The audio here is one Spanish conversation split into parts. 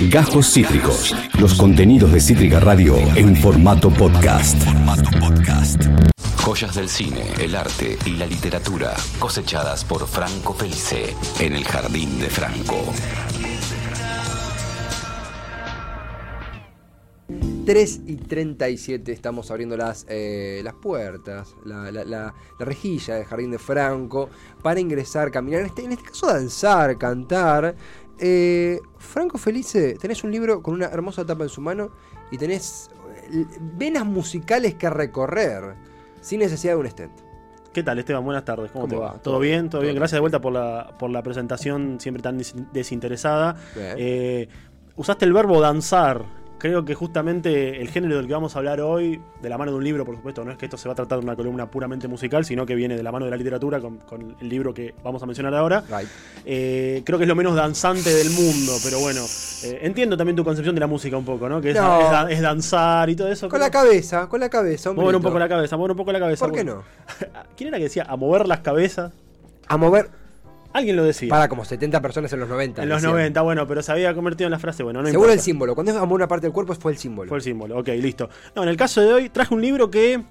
Gajos Cítricos. Los contenidos de Cítrica Radio en formato podcast. Joyas del cine, el arte y la literatura cosechadas por Franco Felice en el Jardín de Franco. 3 y 37 estamos abriendo las, eh, las puertas, la, la- la- la rejilla del Jardín de Franco para ingresar, caminar, en este, en este caso danzar, cantar. Eh, Franco Felice, tenés un libro con una hermosa tapa en su mano y tenés eh, venas musicales que recorrer sin necesidad de un stent. ¿Qué tal, Esteban? Buenas tardes. ¿Cómo, ¿Cómo te va? va? ¿Todo ¿Todo bien? ¿Todo bien? bien? Gracias de vuelta por la, por la presentación siempre tan des- desinteresada. Eh, usaste el verbo danzar. Creo que justamente el género del que vamos a hablar hoy, de la mano de un libro, por supuesto, no es que esto se va a tratar de una columna puramente musical, sino que viene de la mano de la literatura con, con el libro que vamos a mencionar ahora. Right. Eh, creo que es lo menos danzante del mundo, pero bueno, eh, entiendo también tu concepción de la música un poco, ¿no? Que es, No. es es danzar y todo eso. Con pero- la cabeza, con la cabeza, Mover un poco la cabeza, mover un poco la cabeza. ¿Por qué no? ¿Quién era que decía a mover las cabezas? A mover Alguien lo decía. para como 70 personas en los 90. en los decían. 90, bueno, pero se había convertido en la frase, bueno, no Seguro el símbolo. Cuando es una parte del cuerpo fue el símbolo. Fue el símbolo, ok, listo. No, en el caso de hoy traje un libro que,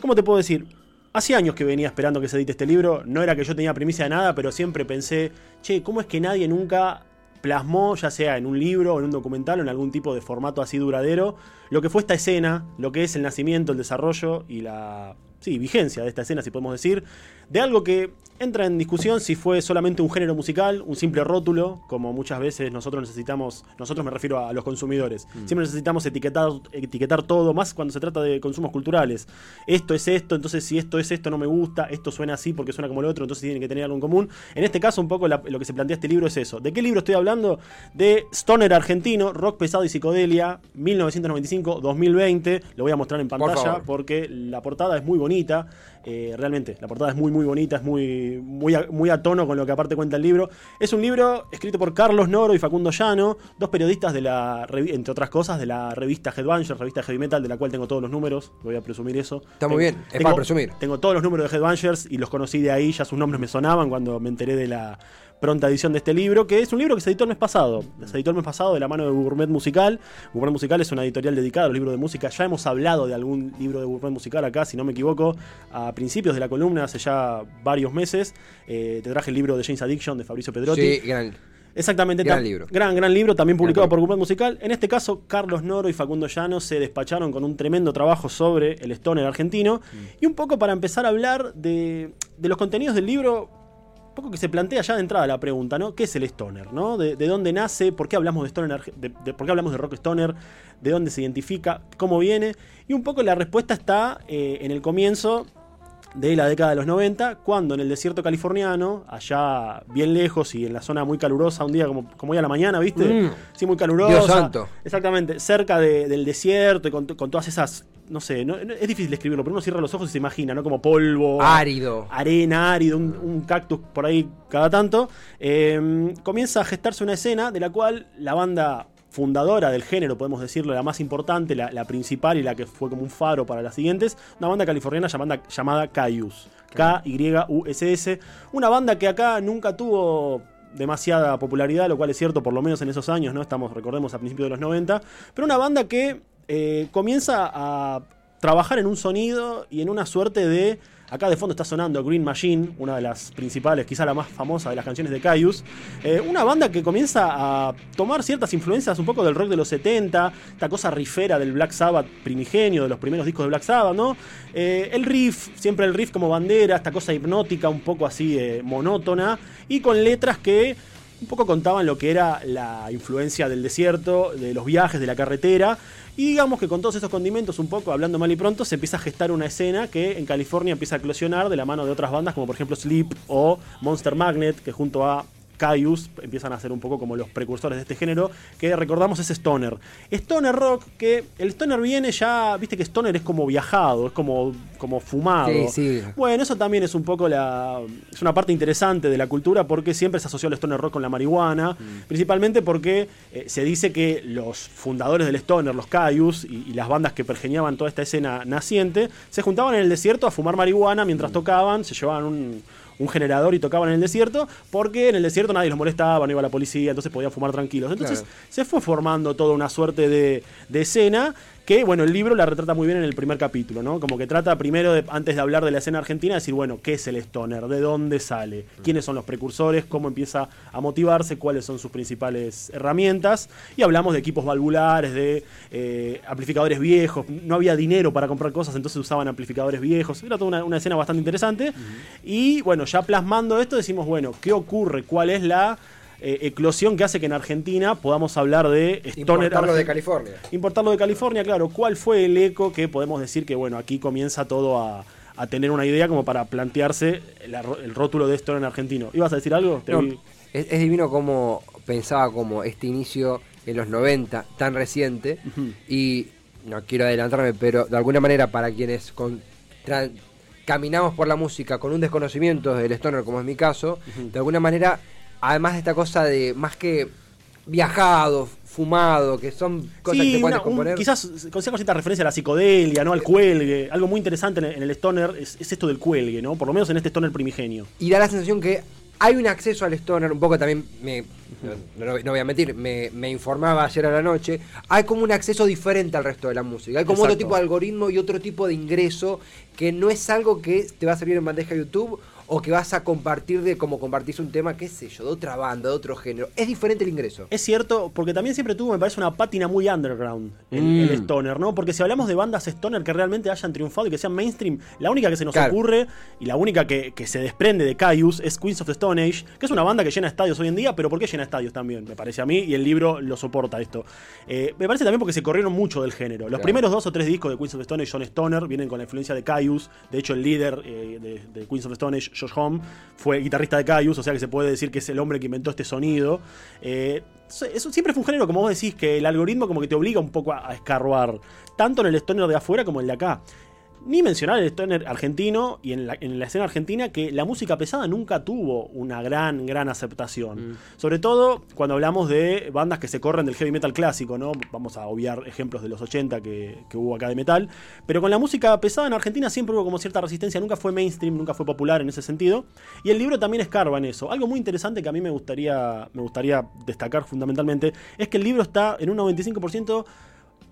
¿cómo te puedo decir? Hace años que venía esperando que se edite este libro, no era que yo tenía primicia de nada, pero siempre pensé, che, ¿cómo es que nadie nunca plasmó, ya sea en un libro o en un documental o en algún tipo de formato así duradero, lo que fue esta escena, lo que es el nacimiento, el desarrollo y la sí, vigencia de esta escena, si podemos decir, de algo que entra en discusión si fue solamente un género musical, un simple rótulo, como muchas veces nosotros necesitamos, nosotros me refiero a los consumidores, siempre necesitamos etiquetar, etiquetar todo, más cuando se trata de consumos culturales. Esto es esto, entonces si esto es esto no me gusta, esto suena así porque suena como el otro, entonces tiene que tener algo en común. En este caso, un poco la- lo que se plantea este libro es eso. ¿De qué libro estoy hablando? De Stoner argentino, rock pesado y psicodelia, 1995-2020. Lo voy a mostrar en pantalla porque la portada es muy bonita bonita eh, realmente, la portada es muy, muy bonita, es muy, muy, a, muy a tono con lo que aparte cuenta el libro. Es un libro escrito por Carlos Noro y Facundo Llano, dos periodistas de la, entre otras cosas, de la revista Headbangers, revista Heavy Metal, de la cual tengo todos los números. Voy a presumir eso. Está muy Tengo- bien, es para presumir. Tengo todos los números de Headbangers y los conocí de ahí, ya sus nombres me sonaban cuando me enteré de la pronta edición de este libro, que es un libro que se editó el mes pasado. Se editó el mes pasado de la mano de Gourmet Musical. Gourmet Musical es una editorial dedicada a los libros de música. Ya hemos hablado de algún libro de Gourmet Musical acá, si no me equivoco, a principios de la columna, hace ya varios meses. Eh, te traje el libro de James Addiction de Fabricio Pedrotti. Sí, gran. Exactamente. Gran libro. Gran, gran libro, también publicado por Gourmet Musical. En este caso, Carlos Noro y Facundo Llano se despacharon con un tremendo trabajo sobre el stoner argentino. Y un poco para empezar a hablar de, de los contenidos del libro, un poco que se plantea ya de entrada la pregunta, ¿no? ¿Qué es el stoner? ¿no? ¿De, de dónde nace? ¿Por qué hablamos de stoner? de- ¿Por qué hablamos de rock stoner? ¿De dónde se identifica? ¿Cómo viene? Y un poco la respuesta está eh, en el comienzo de la década de los 90, cuando en el desierto californiano, allá bien lejos y en la zona muy calurosa, un día como, como hoy a la mañana, ¿viste? Mm. Sí, muy calurosa. Dios santo. Exactamente, cerca de- del desierto y con, con todas esas, no sé, no- es difícil describirlo, pero uno cierra los ojos y se imagina, ¿no? Como polvo. Árido. Arena, árido, un, un cactus por ahí cada tanto. Eh, comienza a gestarse una escena de la cual la banda fundadora del género, podemos decirlo, la más importante, la, la principal y la que fue como un faro para las siguientes, una banda californiana llamada, llamada Caius. K-Y-U-S-S. Una banda que acá nunca tuvo demasiada popularidad, lo cual es cierto por lo menos en esos años, ¿no? Estamos, recordemos, a principios de los 90. Pero una banda que eh, comienza a trabajar en un sonido y en una suerte de... Acá de fondo está sonando Green Machine, una de las principales, quizá la más famosa de las canciones de Caius. Eh, una banda que comienza a tomar ciertas influencias un poco del rock de los 70, esta cosa rifera del Black Sabbath primigenio, de los primeros discos de Black Sabbath, ¿no? Eh, el riff, siempre el riff como bandera, esta cosa hipnótica, un poco así eh, monótona, y con letras que un poco contaban lo que era la influencia del desierto, de los viajes, de la carretera. Y digamos que con todos esos condimentos, un poco hablando mal y pronto, se empieza a gestar una escena que en California empieza a eclosionar de la mano de otras bandas, como por ejemplo Sleep o Monster Magnet, que junto a Caius empiezan a ser un poco como los precursores de este género, que recordamos es Stoner. Stoner Rock, que el Stoner viene ya, viste que Stoner es como viajado, es como, como fumado. Sí, sí. Bueno, eso también es un poco la. Es una parte interesante de la cultura porque siempre se asoció el stoner rock con la marihuana. Principalmente porque eh, se dice que los fundadores del stoner, los Caius y, y las bandas que pergeñaban toda esta escena naciente, se juntaban en el desierto a fumar marihuana mientras tocaban, se llevaban un, un generador y tocaban en el desierto, porque en el desierto nadie los molestaba, no iba la policía, entonces podían fumar tranquilos. Entonces Claro. se fue formando toda una suerte de, de escena que, bueno, el libro la retrata muy bien en el primer capítulo, ¿no? Como que trata primero, de, antes de hablar de la escena argentina, decir, bueno, ¿qué es el stoner? ¿De dónde sale? ¿Quiénes son los precursores? ¿Cómo empieza a motivarse? ¿Cuáles son sus principales herramientas? Y hablamos de equipos valvulares, de eh, amplificadores viejos. No había dinero para comprar cosas, entonces usaban amplificadores viejos. Era toda una, una escena bastante interesante. Y, bueno, ya plasmando esto, decimos, bueno, ¿qué ocurre? ¿Cuál es la... eh, eclosión que hace que en Argentina podamos hablar de stoner Importarlo de California. Importarlo de California, claro. ¿Cuál fue el eco que podemos decir que, bueno, aquí comienza todo a, a tener una idea como para plantearse el rótulo de esto en argentino? ¿Ibas a decir algo? Te No, vi- es, es divino como pensaba como este inicio en los 90 tan reciente y no quiero adelantarme, pero de alguna manera para quienes con- caminamos por la música con un desconocimiento del stoner, como es mi caso, de alguna manera, además de esta cosa de más que viajado, fumado, que son cosas Sí, que un- componer. quizás con cierta referencia a la psicodelia, ¿no? Al cuelgue. Algo muy interesante en el, en el stoner es, es esto del cuelgue, ¿no? Por lo menos en este stoner primigenio. y da la sensación que hay un acceso al stoner, un poco también, me, no, no- no voy a mentir, me, me informaba ayer a la noche, hay como un acceso diferente al resto de la música, hay como otro tipo de algoritmo y otro tipo de ingreso que no es algo que te va a servir en bandeja YouTube o que vas a compartir de como compartís un tema, qué sé yo, de otra banda, de otro género. Es diferente el ingreso. Es cierto, porque también siempre tuvo, me parece, una pátina muy underground el, Mm. el stoner, ¿no? Porque si hablamos de bandas stoner que realmente hayan triunfado y que sean mainstream, la única que se nos Claro. ocurre y la única que, que se desprende de Caius es Queens of the Stone Age, que es una banda que llena estadios hoy en día, pero ¿por qué llena estadios también? Me parece a mí, y el libro lo soporta esto. Eh, me parece también porque se corrieron mucho del género. Los Claro. primeros dos o tres discos de Queens of the Stone Age son stoner, vienen con la influencia de Caius. De hecho, el líder eh, de, de Queens of the Stone Age, Josh Homme, fue guitarrista de Caius, o sea que se puede decir que es el hombre que inventó este sonido. Eh, eso- eso siempre fue un género, como vos decís, que el algoritmo como que te obliga un poco a, a escarbar, tanto en el stoner de afuera como en el de acá. Ni mencionar el stoner argentino y en la, en la escena argentina que la música pesada nunca tuvo una gran, gran aceptación. Sobre todo cuando hablamos de bandas que se corren del heavy metal clásico, ¿no? Vamos a obviar ejemplos de los 80 que, que hubo acá de metal. Pero con la música pesada en Argentina siempre hubo como cierta resistencia, nunca fue mainstream, nunca fue popular en ese sentido. Y el libro también escarba en eso. Algo muy interesante que a mí me gustaría, me gustaría destacar fundamentalmente es que el libro está en un 95%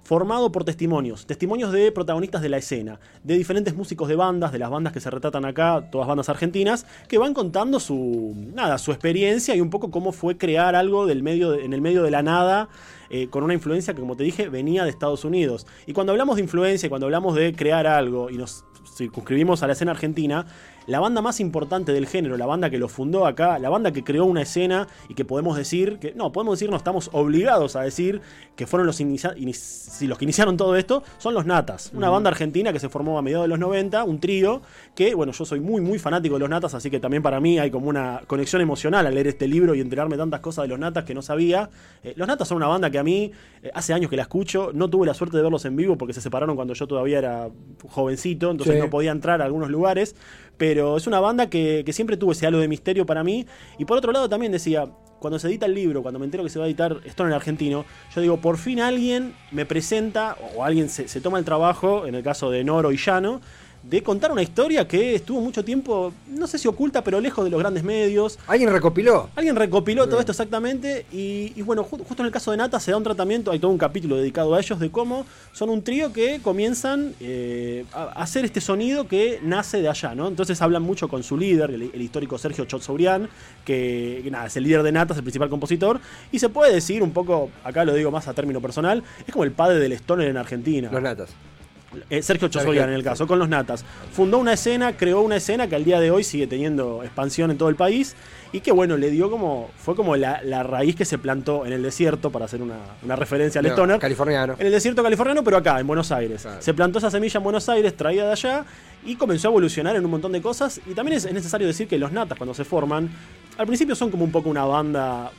formado por testimonios, testimonios de protagonistas de la escena, de diferentes músicos de bandas, de las bandas que se retratan acá, todas bandas argentinas, que van contando su nada, su experiencia y un poco cómo fue crear algo del medio en el medio de la nada. eh, con una influencia que, como te dije, venía de Estados Unidos. Y cuando hablamos de influencia, cuando hablamos de crear algo y nos circunscribimos a la escena argentina, la banda más importante del género, la banda que lo fundó acá, la banda que creó una escena y que podemos decir que, no, podemos decir, no estamos obligados a decir que fueron los, inicia- los que iniciaron todo esto, son los Natas, una banda argentina que se formó a mediados de los 90, un trío, que, bueno, yo soy muy, muy fanático de los Natas, así que también para mí hay como una conexión emocional al leer este libro y enterarme tantas cosas de los Natas que no sabía. Eh, los Natas son una banda que a mí, eh, hace años que la escucho, no tuve la suerte de verlos en vivo porque se separaron cuando yo todavía era jovencito, entonces Sí. no podía entrar a algunos lugares, pero es una banda que, siempre tuvo ese halo de misterio para mí. Y por otro lado también decía, cuando se edita el libro, cuando me entero que se va a editar el argentino, yo digo, por fin alguien me presenta, o alguien se, se toma el trabajo, en el caso de Noro y Llano, de contar una historia que estuvo mucho tiempo, no sé si oculta, pero lejos de los grandes medios. ¿Alguien recopiló? Alguien recopiló todo esto exactamente y, y bueno, ju- justo en el caso de Nata se da un tratamiento, hay todo un capítulo dedicado a ellos de cómo son un trío que comienzan eh, a hacer este sonido que nace de allá, ¿no? Entonces hablan mucho con su líder, el, el histórico Sergio Chotsourian, que, que nada, es el líder de Nata, es el principal compositor, y se puede decir un poco, acá lo digo más a término personal, es como el padre del stoner en Argentina. Los natas. Eh, Sergio Chosorian en el caso, con los Natas. Fundó una escena, creó una escena que al día de hoy sigue teniendo expansión en todo el país y que bueno, le dio como, fue como la, la raíz que se plantó en el desierto, para hacer una, una referencia al No, stoner. Californiano. En el desierto californiano, pero acá, en Buenos Aires. Claro. Se plantó esa semilla en Buenos Aires, traída de allá, y comenzó a evolucionar en un montón de cosas. Y también es, es necesario decir que los Natas, cuando se forman, al principio son como un poco una banda,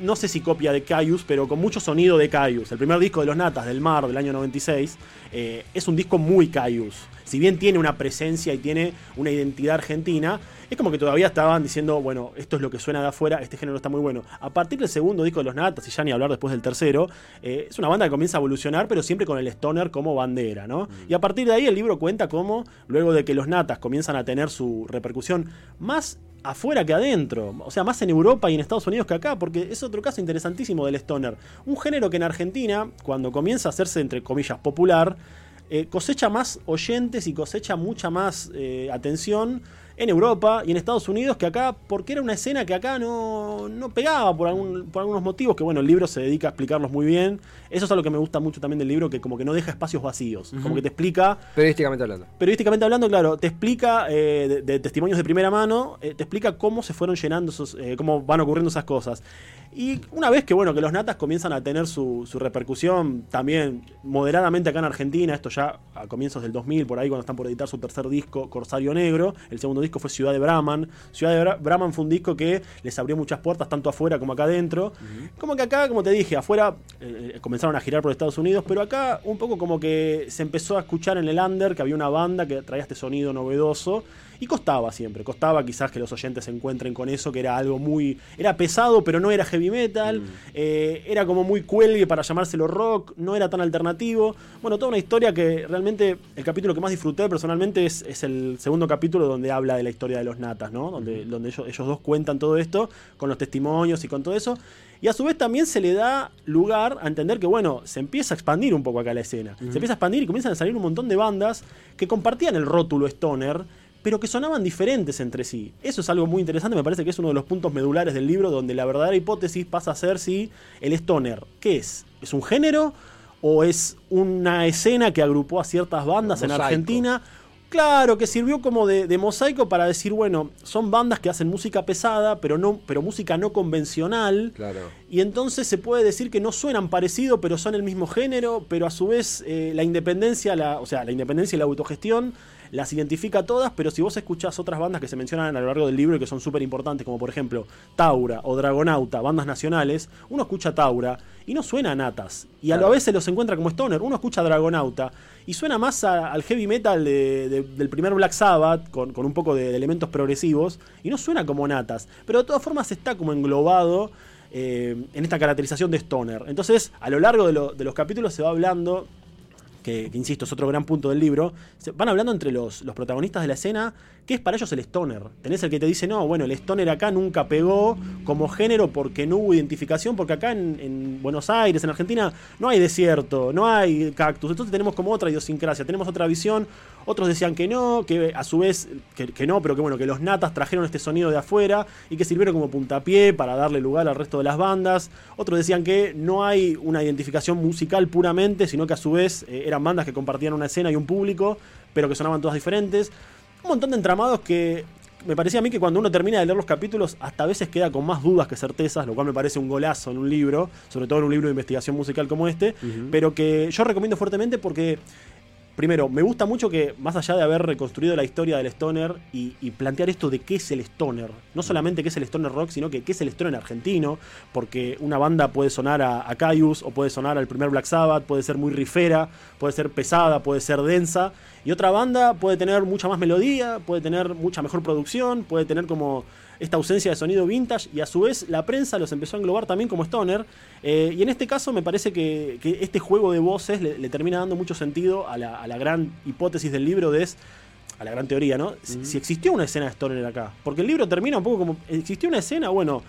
no sé si copia de Caius, pero con mucho sonido de Caius. El primer disco de los Natas, del Mar, del año 96, eh, es un disco muy Caius. Si bien tiene una presencia y tiene una identidad argentina, es como que todavía estaban diciendo, bueno, esto es lo que suena de afuera, este género está muy bueno. A partir del segundo disco de los Natas, y ya ni hablar después del tercero, eh, es una banda que comienza a evolucionar, pero siempre con el stoner como bandera, ¿no? Y a partir de ahí el libro cuenta cómo, luego de que los Natas comienzan a tener su repercusión más afuera que adentro, o sea, más en Europa y en Estados Unidos que acá, porque es otro caso interesantísimo del stoner. Un género que en Argentina, cuando comienza a hacerse, entre comillas, popular, eh, cosecha más oyentes y cosecha mucha más eh, atención en Europa y en Estados Unidos que acá, porque era una escena que acá no, no pegaba por, algún, por algunos motivos, que bueno, el libro se dedica a explicarlos muy bien. Eso es algo que me gusta mucho también del libro, que como que no deja espacios vacíos, como que te explica... Periodísticamente hablando. Periodísticamente hablando, claro, te explica eh, de, de testimonios de primera mano, eh, te explica cómo se fueron llenando esos, eh, cómo van ocurriendo esas cosas. Y una vez que bueno, que los natas comienzan a tener su, su repercusión también moderadamente acá en Argentina, esto ya a comienzos del 2000, por ahí cuando están por editar su tercer disco, Corsario Negro, el segundo disco fue Ciudad de Brahman. Ciudad de Bra Brahman fue un disco que les abrió muchas puertas, tanto afuera como acá adentro. Como que acá, como te dije, afuera eh, comenzaron a girar por Estados Unidos, pero acá un poco como que se empezó a escuchar en el under que había una banda que traía este sonido novedoso. Y costaba siempre, costaba quizás que los oyentes se encuentren con eso, que era algo muy... Era pesado, pero no era heavy metal, eh, era como muy cuelgue para llamárselo rock, no era tan alternativo. Bueno, toda una historia que realmente el capítulo que más disfruté personalmente es, es el segundo capítulo donde habla de la historia de los natas, ¿no? Donde, donde ellos, ellos dos cuentan todo esto, con los testimonios y con todo eso. Y a su vez también se le da lugar a entender que, bueno, se empieza a expandir un poco acá la escena. Se empieza a expandir y comienzan a salir un montón de bandas que compartían el rótulo stoner, pero que sonaban diferentes entre sí. Eso es algo muy interesante, me parece que es uno de los puntos medulares del libro, donde la verdadera hipótesis pasa a ser si el stoner, ¿qué es? ¿Es un género? ¿O es una escena que agrupó a ciertas bandas en. Argentina? Claro, que sirvió como de, de mosaico para decir, bueno, son bandas que hacen música pesada, pero no, pero música no convencional. Claro. Y entonces se puede decir que no suenan parecido, pero son el mismo género, pero a su vez eh, la independencia, la, o sea, la independencia y la autogestión las identifica a todas, pero si vos escuchás otras bandas que se mencionan a lo largo del libro y que son súper importantes, como por ejemplo Taura o Dragonauta, bandas nacionales, uno escucha Taura y no suena a natas. Y a Claro. la vez se los encuentra como Stoner, uno escucha Dragonauta y suena más a- al heavy metal de- de- del primer Black Sabbath, con, con un poco de, de elementos progresivos, y no suena como natas. Pero de todas formas está como englobado eh, en esta caracterización de Stoner. Entonces, a lo largo lo- de los capítulos se va hablando que, que, insisto, es otro gran punto del libro, van hablando entre los, los protagonistas de la escena, qué es para ellos el stoner. Tenés el que te dice, no, bueno, el stoner acá nunca pegó como género porque no hubo identificación, porque acá en, en Buenos Aires, en Argentina, no hay desierto, no hay cactus, entonces tenemos como otra idiosincrasia, tenemos otra visión. Otros decían que no, que a su vez, que, que no, pero que bueno, que los natas trajeron este sonido de afuera y que sirvieron como puntapié para darle lugar al resto de las bandas. Otros decían que no hay una identificación musical puramente, sino que a su vez eh, eran bandas que compartían una escena y un público, pero que sonaban todas diferentes. Un montón de entramados que me parecía a mí que cuando uno termina de leer los capítulos, hasta a veces queda con más dudas que certezas, lo cual me parece un golazo en un libro, sobre todo en un libro de investigación musical como este, pero que yo recomiendo fuertemente porque Primero, me gusta mucho que, más allá de haber reconstruido la historia del stoner y, plantear esto de qué es el stoner, no solamente qué es el stoner rock, sino que qué es el stoner argentino, porque una banda puede sonar a, a Caius, o puede sonar al primer Black Sabbath, puede ser muy rifera, puede ser pesada, puede ser densa, y otra banda puede tener mucha más melodía, puede tener mucha mejor producción, puede tener como esta ausencia de sonido vintage y a su vez la prensa los empezó a englobar también como stoner eh, y en este caso me parece que, que este juego de voces le, le, termina dando mucho sentido a la, a la, gran hipótesis del libro de es a la gran teoría, ¿no? Uh -huh. si existió una escena de stoner acá, porque el libro termina un poco como existió una escena, bueno,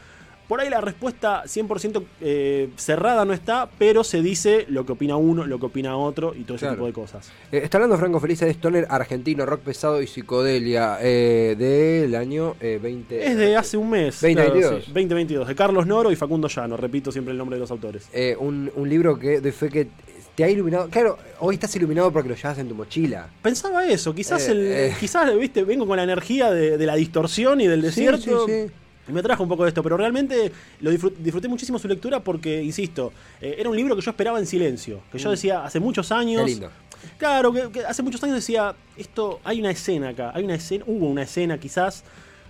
por ahí la respuesta 100% eh, cerrada no está, pero se dice lo que opina uno, lo que opina otro y todo ese claro. tipo de cosas. Eh, está hablando Franco Feliz de Stoner argentino, rock pesado y psicodelia eh, del año 20. Es de hace un mes. 2022. Claro, sí, 2022, de Carlos Noro y Facundo Llano, repito siempre el nombre de los autores. Eh, Un, un, libro que de fe que te ha iluminado. Claro, hoy estás iluminado porque lo llevas en tu mochila. Pensaba eso, quizás, el, quizás viste, vengo con la energía de, de la distorsión y del desierto. Sí, sí, sí. Y me trajo un poco de esto, pero realmente lo disfruté, disfruté muchísimo su lectura porque, insisto, eh, era un libro que yo esperaba en silencio. Que yo decía hace muchos años. Qué lindo. Claro, que, que, hace muchos años decía, esto, hay una escena acá, hay una escena, hubo una escena quizás,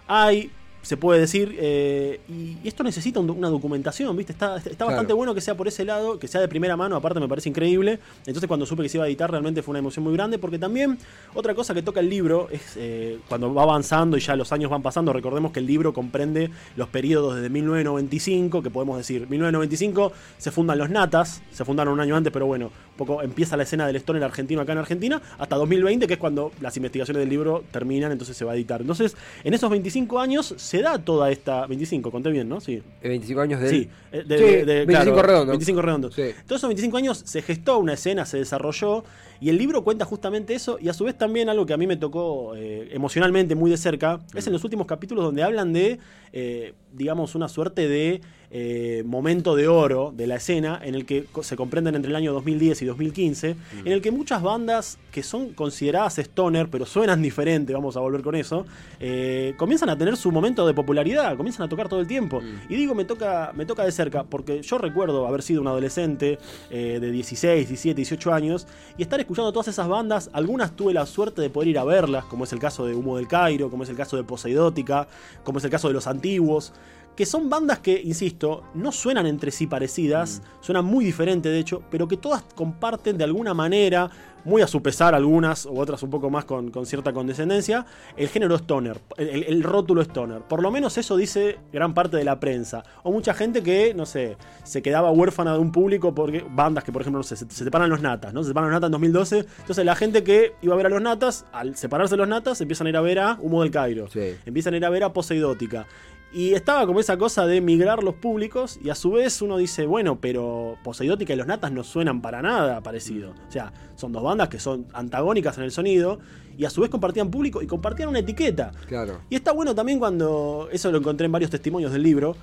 hay, se puede decir, eh, y, y, esto necesita un, una documentación, ¿viste? Está, está claro. bastante bueno que sea por ese lado, que sea de primera mano, aparte me parece increíble. Entonces cuando supe que se iba a editar realmente fue una emoción muy grande, porque también otra cosa que toca el libro es eh, cuando va avanzando y ya los años van pasando, recordemos que el libro comprende los periodos desde 1995, que podemos decir, 1995 se fundan los Natas, se fundaron un año antes, pero bueno, un poco empieza la escena del stoner argentino acá en Argentina, hasta 2020, que es cuando las investigaciones del libro terminan, entonces se va a editar. Entonces, en esos 25 años se da toda esta. 25, conté bien, ¿no? Sí. 25 años de. Sí, eh, de, Sí, de- de- 25 claro, redondos. 25 redondos. Sí. Todos esos 25 años se gestó una escena, se desarrolló, y el libro cuenta justamente eso, y a su vez también algo que a mí me tocó eh, emocionalmente muy de cerca, es en los últimos capítulos donde hablan de, eh, digamos, una suerte de eh, momento de oro de la escena, en el que se comprenden entre el año 2010 y 2015, en el que muchas bandas que son consideradas stoner, pero suenan diferente, vamos a volver con eso, eh, comienzan a tener su momento de popularidad, comienzan a tocar todo el tiempo. Y digo, me toca, me toca de cerca, porque yo recuerdo haber sido un adolescente eh, de 16, 17, 18 años, y estar escuchando todas esas bandas, algunas tuve la suerte de poder ir a verlas, como es el caso de Humo del Cairo, como es el caso de Poseidótica, como es el caso de Los Antiguos, que son bandas que, insisto, no suenan entre sí parecidas, suenan muy diferentes de hecho, pero que todas comparten de alguna manera, muy a su pesar algunas u otras un poco más con, con cierta condescendencia, el género stoner, el, el rótulo stoner. Por lo menos eso dice gran parte de la prensa. O mucha gente que, no sé, se quedaba huérfana de un público porque bandas que, por ejemplo, no sé, se, se separan los natas, ¿no? Se separan los natas en 2012. Entonces la gente que iba a ver a los natas, al separarse los natas, empiezan a ir a ver a Humo del Cairo. Sí. Empiezan a ir a ver a Poseidótica. Y estaba como esa cosa de migrar los públicos y a su vez uno dice, bueno, pero Poseidótica y los Natas no suenan para nada parecido. O sea, son dos bandas que son antagónicas en el sonido y a su vez compartían público y compartían una etiqueta. Claro. Y está bueno también cuando, eso lo encontré en varios testimonios del libro,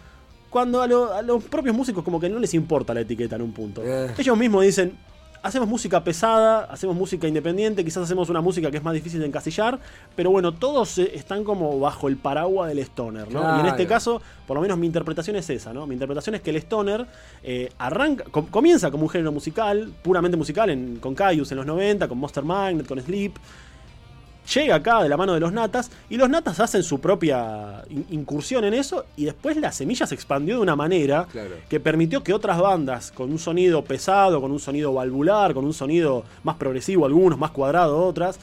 cuando a, lo- a los propios músicos como que no les importa la etiqueta en un punto. Eh. Ellos mismos dicen, hacemos música pesada, hacemos música independiente, quizás hacemos una música que es más difícil de encasillar, pero bueno, todos eh, están como bajo el paraguas del stoner, ¿no? Y en este caso, por lo menos mi interpretación es esa, ¿no? Mi interpretación es que el stoner eh, arranca, com- comienza como un género musical, puramente musical, en, con Caius en los 90, con Monster Magnet, con Sleep, llega acá de la mano de los natas y los natas hacen su propia in- incursión en eso y después la semilla se expandió de una manera Claro. que permitió que otras bandas con un sonido pesado, con un sonido valvular, con un sonido más progresivo algunos, más cuadrado otras,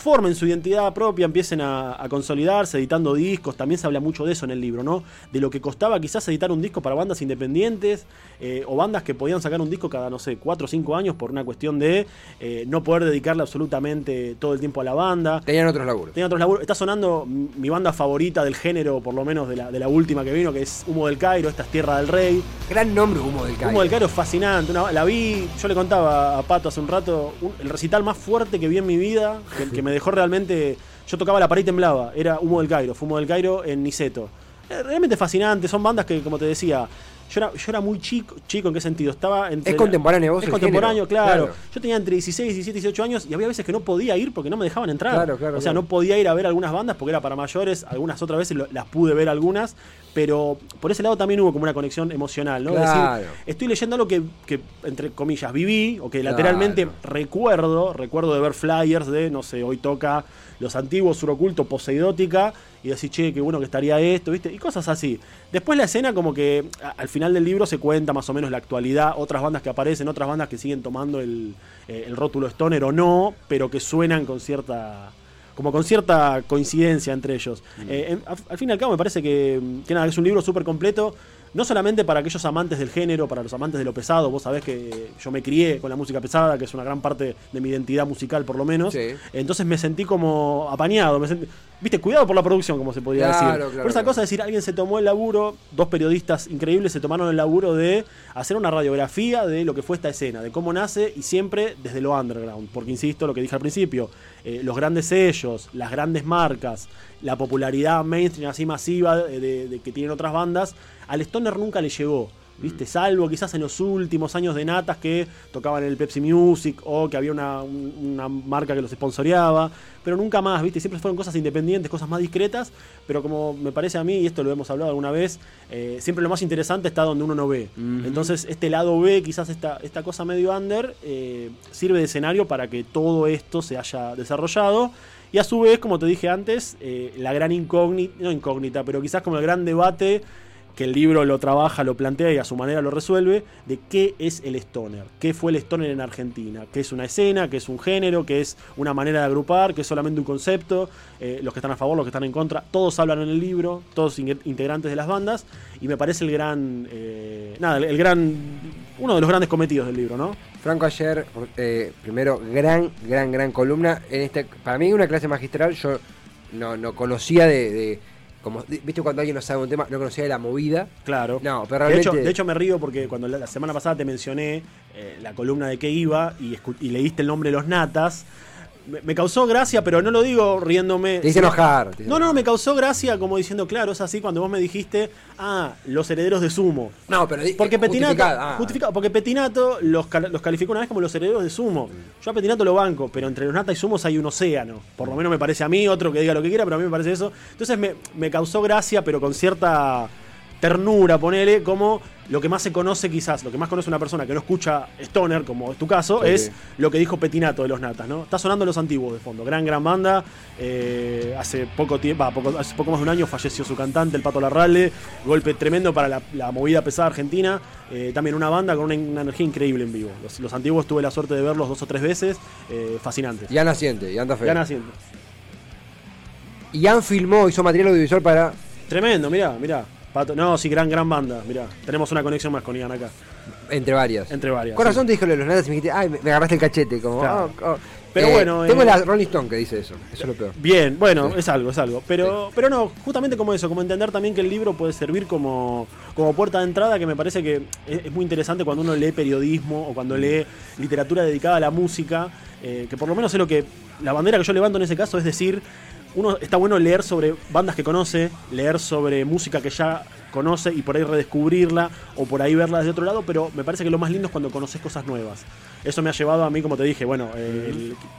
formen su identidad propia, empiecen a, a consolidarse editando discos, también se habla mucho de eso en el libro, ¿no? De lo que costaba quizás editar un disco para bandas independientes eh, o bandas que podían sacar un disco cada, no sé, 4 o 5 años por una cuestión de eh, no poder dedicarle absolutamente todo el tiempo a la banda. Tenían otros laburos. Tenía otros laburos. Está sonando mi banda favorita del género, por lo menos de la, de la última que vino, que es Humo del Cairo, esta es Tierra del Rey. Gran nombre, Humo del Cairo. Humo del Cairo es fascinante. una- la vi, yo le contaba a Pato hace un rato, un- el recital más fuerte que vi en mi vida, que, que me dejó realmente. Yo tocaba la pared y temblaba. Era Humo del Cairo, fue Humo del Cairo en Niceto. Eh, Realmente fascinante, son bandas que, como te decía, yo era, yo era muy chico, chico en qué sentido, estaba entre Es contemporáneo, vos Es contemporáneo, claro. claro. Yo tenía entre 16, 17, 18 años y había veces que no podía ir porque no me dejaban entrar. Claro, claro, o sea, no podía ir a ver algunas bandas porque era para mayores, algunas otras veces las pude ver algunas, pero por ese lado también hubo como una conexión emocional, ¿no? Es decir, estoy leyendo algo que, que, entre comillas, viví, o que lateralmente recuerdo, recuerdo de ver flyers de, no sé, hoy toca Los Antiguos, Suroculto, Poseidótica, y decir, che, qué bueno que estaría esto, ¿viste? Y cosas así. Después la escena como que a- al final del libro se cuenta más o menos la actualidad, otras bandas que aparecen, otras bandas que siguen tomando el, eh, el rótulo stoner o no, pero que suenan con cierta como con cierta coincidencia entre ellos. Eh, en- al, al fin y al cabo me parece que, que nada, es un libro súper completo, no solamente para aquellos amantes del género, para los amantes de lo pesado, vos sabés que yo me crié con la música pesada, que es una gran parte de mi identidad musical por lo menos, Sí. entonces me sentí como apañado, me sentí, viste, cuidado por la producción, como se podría Claro, decir. claro, por esa claro. cosa de decir, alguien se tomó el laburo, dos periodistas increíbles se tomaron el laburo de hacer una radiografía de lo que fue esta escena, de cómo nace y siempre desde lo underground. Porque insisto, lo que dije al principio, eh, los grandes sellos, las grandes marcas, la popularidad mainstream así masiva de, de- de que tienen otras bandas, al Stoner nunca le llegó. ¿Viste? Salvo quizás en los últimos años de Natas que tocaban en el Pepsi Music o que había una, un- una marca que los sponsoreaba, pero nunca más, ¿viste? Siempre fueron cosas independientes, cosas más discretas, pero como me parece a mí, y esto lo hemos hablado alguna vez, eh, siempre lo más interesante está donde uno no ve. Entonces, este lado B, quizás esta, esta cosa medio under, eh, sirve de escenario para que todo esto se haya desarrollado. Y a su vez, como te dije antes, eh, la gran incógnita, no incógnita, pero quizás como el gran debate que el libro lo trabaja, lo plantea y a su manera lo resuelve, de qué es el stoner, qué fue el stoner en Argentina, qué es una escena, qué es un género, qué es una manera de agrupar, qué es solamente un concepto, eh, los que están a favor, los que están en contra, todos hablan en el libro, todos in- integrantes de las bandas, y me parece el gran, eh, nada, el, gran, uno de los grandes cometidos del libro, ¿no? Franco ayer, eh, primero, gran, gran, gran columna. En este, para mí una clase magistral, yo no, no conocía de- como, ¿viste cuando alguien no sabe un tema, no conocía de la movida? Claro. No, pero de, hecho, de hecho, me río porque cuando la, la semana pasada te mencioné eh, la columna de qué iba y, y leíste el nombre de los natas, me, me causó gracia, pero no lo digo riéndome. Te hice enojar. te hice No, no, me causó gracia como diciendo, claro, es así cuando vos me dijiste, ah, los herederos de Sumo. No, pero Porque Petinato, justificado, ah. justificado, porque Petinato los, cal- los calificó una vez como los herederos de Sumo. Yo a Petinato lo banco, pero entre los Nata y Sumos hay un océano. Por lo menos me parece a mí, otro que diga lo que quiera, pero a mí me parece eso. Entonces me, me causó gracia, pero con cierta ternura, ponele, como lo que más se conoce quizás, lo que más conoce una persona que no escucha Stoner, como es tu caso, es lo que dijo Petinato de los Natas, ¿no? Está sonando los antiguos de fondo. Gran, gran banda. Eh, hace poco tiempo, poco, hace poco más de un año falleció su cantante, el Pato Larralde. Golpe tremendo para la, la movida pesada argentina. Eh, también una banda con una, una energía increíble en vivo. Los, los antiguos tuve la suerte de verlos dos o tres veces. eh, fascinantes. Y anda siente, y anda feo. Gan haciendo. Y Ian filmó, hizo material audiovisual para. Tremendo, mirá, mirá. Pato, no, sí, gran, gran banda. Mirá, tenemos una conexión más con Ian acá. Entre varias. Entre varias. Con razón sí. te dijo lo de los natas y me dijiste, ay, me agarraste el cachete. Como, Claro. oh, oh. Pero Eh, bueno, Tengo eh, la Rolling Stone que dice eso. Eso es lo peor. Bien, bueno, Sí. es algo, es algo. Pero, pero no, justamente como eso, como entender también que el libro puede servir como, como puerta de entrada, que me parece que es, es muy interesante cuando uno lee periodismo o cuando lee literatura dedicada a la música, eh, que por lo menos es lo que la bandera que yo levanto en ese caso es decir, uno está bueno leer sobre bandas que conoce, leer sobre música que ya conoce y por ahí redescubrirla o por ahí verla desde otro lado, pero me parece que lo más lindo es cuando conoces cosas nuevas. Eso me ha llevado a mí, como te dije, bueno,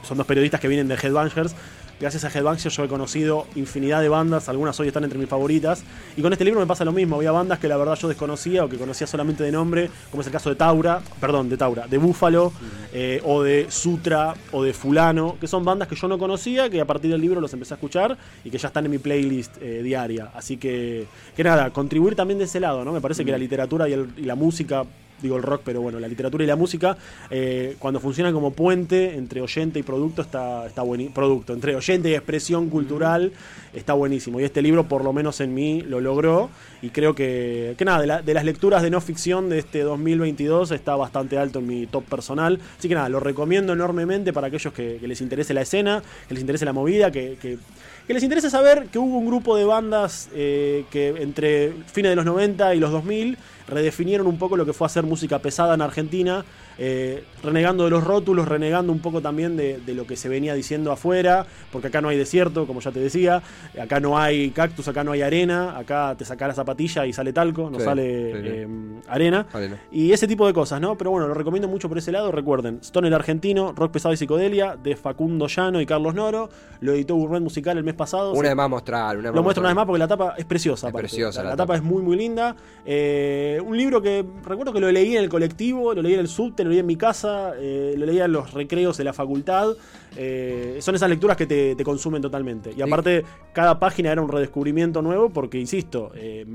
son dos periodistas que vienen de Headbangers. Gracias a Headbangers yo he conocido infinidad de bandas, algunas hoy están entre mis favoritas. Y con este libro me pasa lo mismo, había bandas que la verdad yo desconocía o que conocía solamente de nombre, como es el caso de Taura, perdón, de Taura, de Búfalo, eh, o de Sutra, o de Fulano, que son bandas que yo no conocía, que a partir del libro los empecé a escuchar y que ya están en mi playlist eh, diaria. Así que, que nada, contribuir también de ese lado, ¿no? Me parece que la literatura y, la música digo el rock, pero bueno, la literatura y la música, eh, cuando funcionan como puente entre oyente y producto, está, está buenísimo. Producto, entre oyente y expresión cultural, está buenísimo. Y este libro, por lo menos en mí, lo logró. Y creo que, que nada, de, la- de las lecturas de no ficción de este 2022 está bastante alto en mi top personal. Así que nada, lo recomiendo enormemente para aquellos que, que les interese la escena, que les interese la movida, que, que- que les interese saber que hubo un grupo de bandas eh, que entre fines de los 90 y los 2000 redefinieron un poco lo que fue hacer música pesada en Argentina, eh, renegando de los rótulos, renegando un poco también de, de lo que se venía diciendo afuera, porque acá no hay desierto, como ya te decía, acá no hay cactus, acá no hay arena, acá te sacás la zapatilla y sale talco, no Sí, sale sí, eh, arena. Arena. Y ese tipo de cosas, ¿no? Pero bueno, lo recomiendo mucho por ese lado. Recuerden, Stoner Argentino, Rock Pesado y Psicodelia, de Facundo Llano y Carlos Noro. Lo editó Gourmet Musical el mes pasado. Una vez más mostrar. Una lo muestro una vez más porque la tapa es preciosa. Es preciosa La, la la tapa tapa. es muy, muy linda. Eh, un libro que recuerdo que lo leí en el colectivo, lo leí en el subte, leí en mi casa, eh, lo leía en los recreos de la facultad. Eh, son esas lecturas que te, te consumen totalmente. Y aparte, cada página era un redescubrimiento nuevo porque, insisto, eh,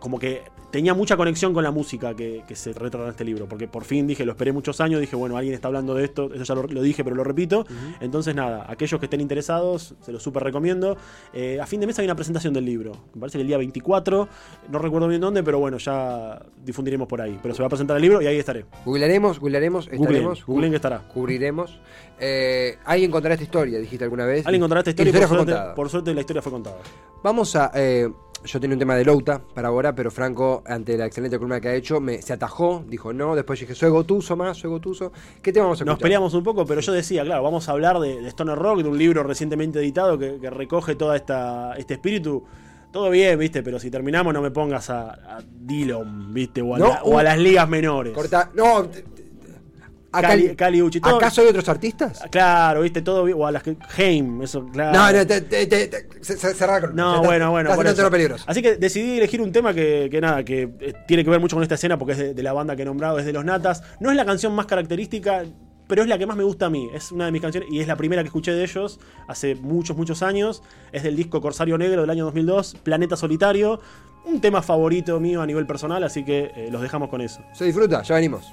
como que tenía mucha conexión con la música que, que se retrata en este libro, porque por fin dije, lo esperé muchos años, dije, bueno, alguien está hablando de esto, eso ya lo, lo dije, pero lo repito. Entonces, nada, aquellos que estén interesados, se los súper recomiendo. Eh, a fin de mes hay una presentación del libro, me parece que el día 24, no recuerdo bien dónde, pero bueno, ya difundiremos por ahí. Pero se va a presentar el libro y ahí estaré. Googlearemos, googlearemos, estaremos. googleen que estará. Cubriremos. Eh, alguien contará esta historia, dijiste alguna vez. Alguien contará esta historia y, suerte, por suerte la historia fue contada. Vamos a. eh, yo tenía un tema de Louta para ahora, pero Franco, ante la excelente columna que ha hecho, me, se atajó, dijo no. Después dije, soy Gotuso más, soy Gotuso. ¿Qué tema vamos a Nos escuchar? peleamos un poco, pero yo decía, claro, vamos a hablar de, de Stoner Rock, de un libro recientemente editado que, que recoge todo esta, este espíritu. Todo bien, viste, pero si terminamos no me pongas a, a Dillon, viste, o a, No, la- o a las ligas menores. Corta. No. T- t- acá- Cali, Cali Uchi, todo- ¿Acaso hay otros artistas? Claro, viste, todo o a las que. Heim, eso, claro. No, no, te, te, te- con- No, bueno, bueno. Estás. Así que decidí elegir un tema que, que nada, que eh, tiene que ver mucho con esta escena porque es de, de la banda que he nombrado, es de los Natas. No es la canción más característica, pero es la que más me gusta a mí. Es una de mis canciones y es la primera que escuché de ellos hace muchos, muchos años. Es del disco Corsario Negro del año 2002, Planeta Solitario. Un tema favorito mío a nivel personal, así que eh, los dejamos con eso. Se disfruta, ya venimos.